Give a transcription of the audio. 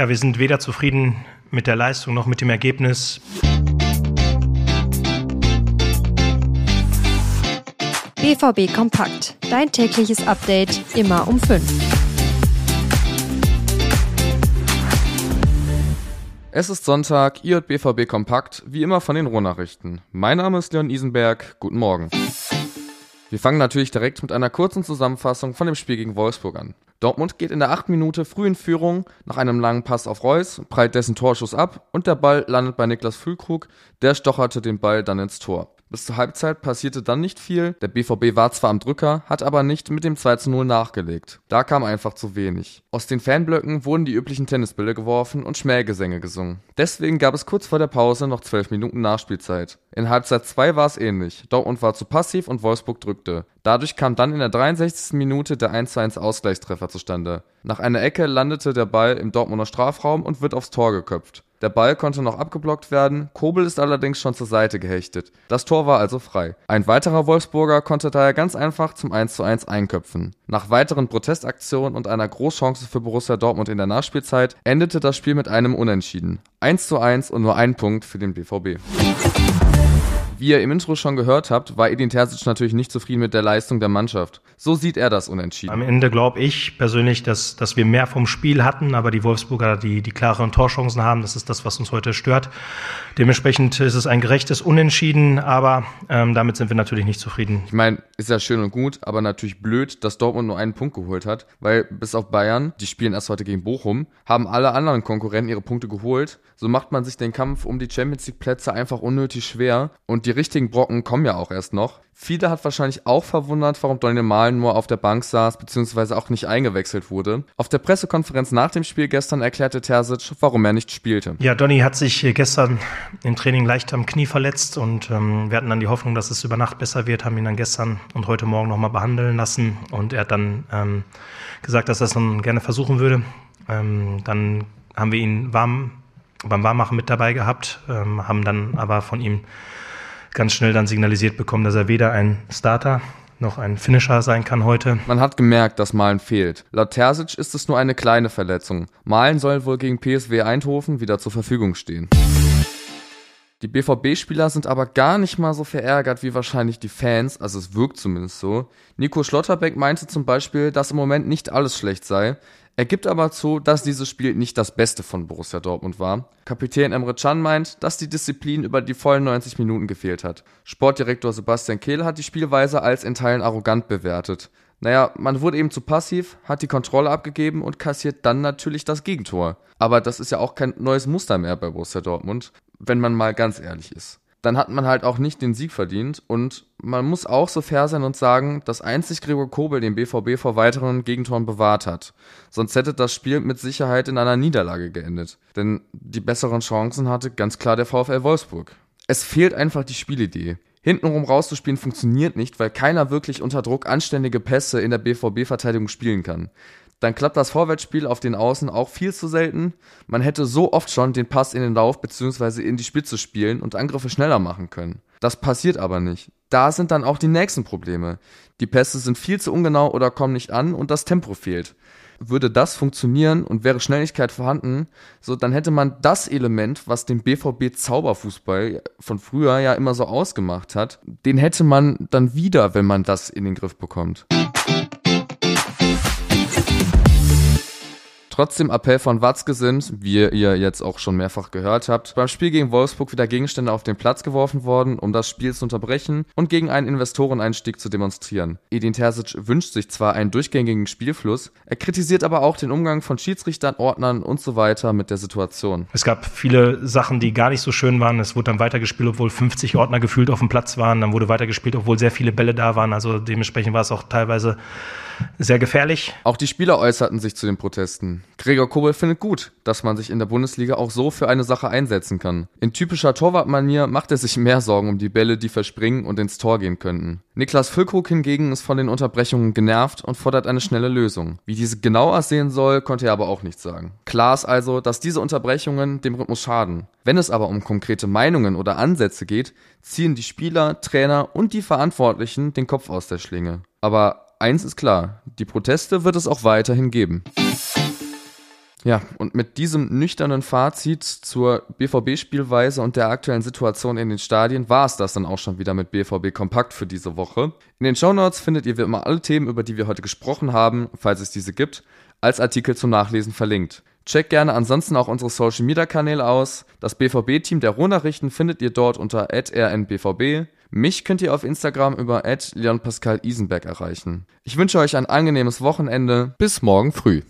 Ja, wir sind weder zufrieden mit der Leistung noch mit dem Ergebnis. BVB Kompakt. Dein tägliches Update immer um 5. Es ist Sonntag, ihr hört BVB Kompakt, wie immer von den Rohnachrichten. Mein Name ist Leon Isenberg, guten Morgen. Wir fangen natürlich direkt mit einer kurzen Zusammenfassung von dem Spiel gegen Wolfsburg an. Dortmund geht in der achten Minute früh in Führung, nach einem langen Pass auf Reus, prallt dessen Torschuss ab und der Ball landet bei Niklas Füllkrug, der stocherte den Ball dann ins Tor. Bis zur Halbzeit passierte dann nicht viel. Der BVB war zwar am Drücker, hat aber nicht mit dem 2 zu 0 nachgelegt. Da kam einfach zu wenig. Aus den Fanblöcken wurden die üblichen Tennisbälle geworfen und Schmähgesänge gesungen. Deswegen gab es kurz vor der Pause noch 12 Minuten Nachspielzeit. In Halbzeit 2 war es ähnlich. Dortmund war zu passiv und Wolfsburg drückte. Dadurch kam dann in der 63. Minute der 1 1 Ausgleichstreffer zustande. Nach einer Ecke landete der Ball im Dortmunder Strafraum und wird aufs Tor geköpft. Der Ball konnte noch abgeblockt werden, Kobel ist allerdings schon zur Seite gehechtet. Das Tor war also frei. Ein weiterer Wolfsburger konnte daher ganz einfach zum 1:1 einköpfen. Nach weiteren Protestaktionen und einer Großchance für Borussia Dortmund in der Nachspielzeit endete das Spiel mit einem Unentschieden. 1:1 und nur ein Punkt für den BVB. Wie ihr im Intro schon gehört habt, war Edin Terzic natürlich nicht zufrieden mit der Leistung der Mannschaft. So sieht er das unentschieden. Am Ende glaube ich persönlich, dass, dass wir mehr vom Spiel hatten, aber die Wolfsburger die, die klareren Torchancen haben. Das ist das, was uns heute stört. Dementsprechend ist es ein gerechtes Unentschieden, aber ähm, damit sind wir natürlich nicht zufrieden. Ich meine, ist ja schön und gut, aber natürlich blöd, dass Dortmund nur einen Punkt geholt hat, weil bis auf Bayern, die spielen erst heute gegen Bochum, haben alle anderen Konkurrenten ihre Punkte geholt. So macht man sich den Kampf um die Champions League Plätze einfach unnötig schwer und die die richtigen Brocken kommen ja auch erst noch. Viele hat wahrscheinlich auch verwundert, warum Daniel Mahlen nur auf der Bank saß, beziehungsweise auch nicht eingewechselt wurde. Auf der Pressekonferenz nach dem Spiel gestern erklärte Terzic, warum er nicht spielte. Ja, Donny hat sich gestern im Training leicht am Knie verletzt und ähm, wir hatten dann die Hoffnung, dass es über Nacht besser wird, haben ihn dann gestern und heute Morgen nochmal behandeln lassen und er hat dann ähm, gesagt, dass er es dann gerne versuchen würde. Ähm, dann haben wir ihn warm beim Warmmachen mit dabei gehabt, ähm, haben dann aber von ihm ganz schnell dann signalisiert bekommen, dass er weder ein Starter noch ein Finisher sein kann heute. Man hat gemerkt, dass Malen fehlt. Laut Terzic ist es nur eine kleine Verletzung. Malen soll wohl gegen PSW Eindhoven wieder zur Verfügung stehen. Die BVB-Spieler sind aber gar nicht mal so verärgert wie wahrscheinlich die Fans, also es wirkt zumindest so. Nico Schlotterbeck meinte zum Beispiel, dass im Moment nicht alles schlecht sei. Er gibt aber zu, dass dieses Spiel nicht das Beste von Borussia Dortmund war. Kapitän Emre Can meint, dass die Disziplin über die vollen 90 Minuten gefehlt hat. Sportdirektor Sebastian Kehl hat die Spielweise als in Teilen arrogant bewertet. Naja, man wurde eben zu passiv, hat die Kontrolle abgegeben und kassiert dann natürlich das Gegentor. Aber das ist ja auch kein neues Muster mehr bei Borussia Dortmund, wenn man mal ganz ehrlich ist. Dann hat man halt auch nicht den Sieg verdient und man muss auch so fair sein und sagen, dass einzig Gregor Kobel den BVB vor weiteren Gegentoren bewahrt hat. Sonst hätte das Spiel mit Sicherheit in einer Niederlage geendet. Denn die besseren Chancen hatte ganz klar der VfL Wolfsburg. Es fehlt einfach die Spielidee hintenrum rauszuspielen funktioniert nicht, weil keiner wirklich unter Druck anständige Pässe in der BVB-Verteidigung spielen kann. Dann klappt das Vorwärtsspiel auf den Außen auch viel zu selten. Man hätte so oft schon den Pass in den Lauf bzw. in die Spitze spielen und Angriffe schneller machen können. Das passiert aber nicht. Da sind dann auch die nächsten Probleme. Die Pässe sind viel zu ungenau oder kommen nicht an und das Tempo fehlt würde das funktionieren und wäre Schnelligkeit vorhanden, so dann hätte man das Element, was den BVB Zauberfußball von früher ja immer so ausgemacht hat, den hätte man dann wieder, wenn man das in den Griff bekommt. Trotzdem Appell von Watzke sind, wie ihr jetzt auch schon mehrfach gehört habt, beim Spiel gegen Wolfsburg wieder Gegenstände auf den Platz geworfen worden, um das Spiel zu unterbrechen und gegen einen Investoreneinstieg zu demonstrieren. Edin Terzic wünscht sich zwar einen durchgängigen Spielfluss, er kritisiert aber auch den Umgang von Schiedsrichtern, Ordnern und so weiter mit der Situation. Es gab viele Sachen, die gar nicht so schön waren. Es wurde dann weitergespielt, obwohl 50 Ordner gefühlt auf dem Platz waren. Dann wurde weitergespielt, obwohl sehr viele Bälle da waren. Also dementsprechend war es auch teilweise sehr gefährlich. Auch die Spieler äußerten sich zu den Protesten. Gregor Kobel findet gut, dass man sich in der Bundesliga auch so für eine Sache einsetzen kann. In typischer Torwartmanier macht er sich mehr Sorgen um die Bälle, die verspringen und ins Tor gehen könnten. Niklas Füllkrug hingegen ist von den Unterbrechungen genervt und fordert eine schnelle Lösung. Wie diese genau aussehen soll, konnte er aber auch nicht sagen. Klar ist also, dass diese Unterbrechungen dem Rhythmus schaden. Wenn es aber um konkrete Meinungen oder Ansätze geht, ziehen die Spieler, Trainer und die Verantwortlichen den Kopf aus der Schlinge. Aber eins ist klar, die Proteste wird es auch weiterhin geben. Ja, und mit diesem nüchternen Fazit zur BVB-Spielweise und der aktuellen Situation in den Stadien war es das dann auch schon wieder mit BVB Kompakt für diese Woche. In den Shownotes findet ihr wie immer alle Themen, über die wir heute gesprochen haben, falls es diese gibt, als Artikel zum Nachlesen verlinkt. Checkt gerne ansonsten auch unsere Social Media Kanäle aus. Das BVB-Team der Ruhrnachrichten findet ihr dort unter rnbvb. Mich könnt ihr auf Instagram über Leon Pascal Isenberg erreichen. Ich wünsche euch ein angenehmes Wochenende. Bis morgen früh.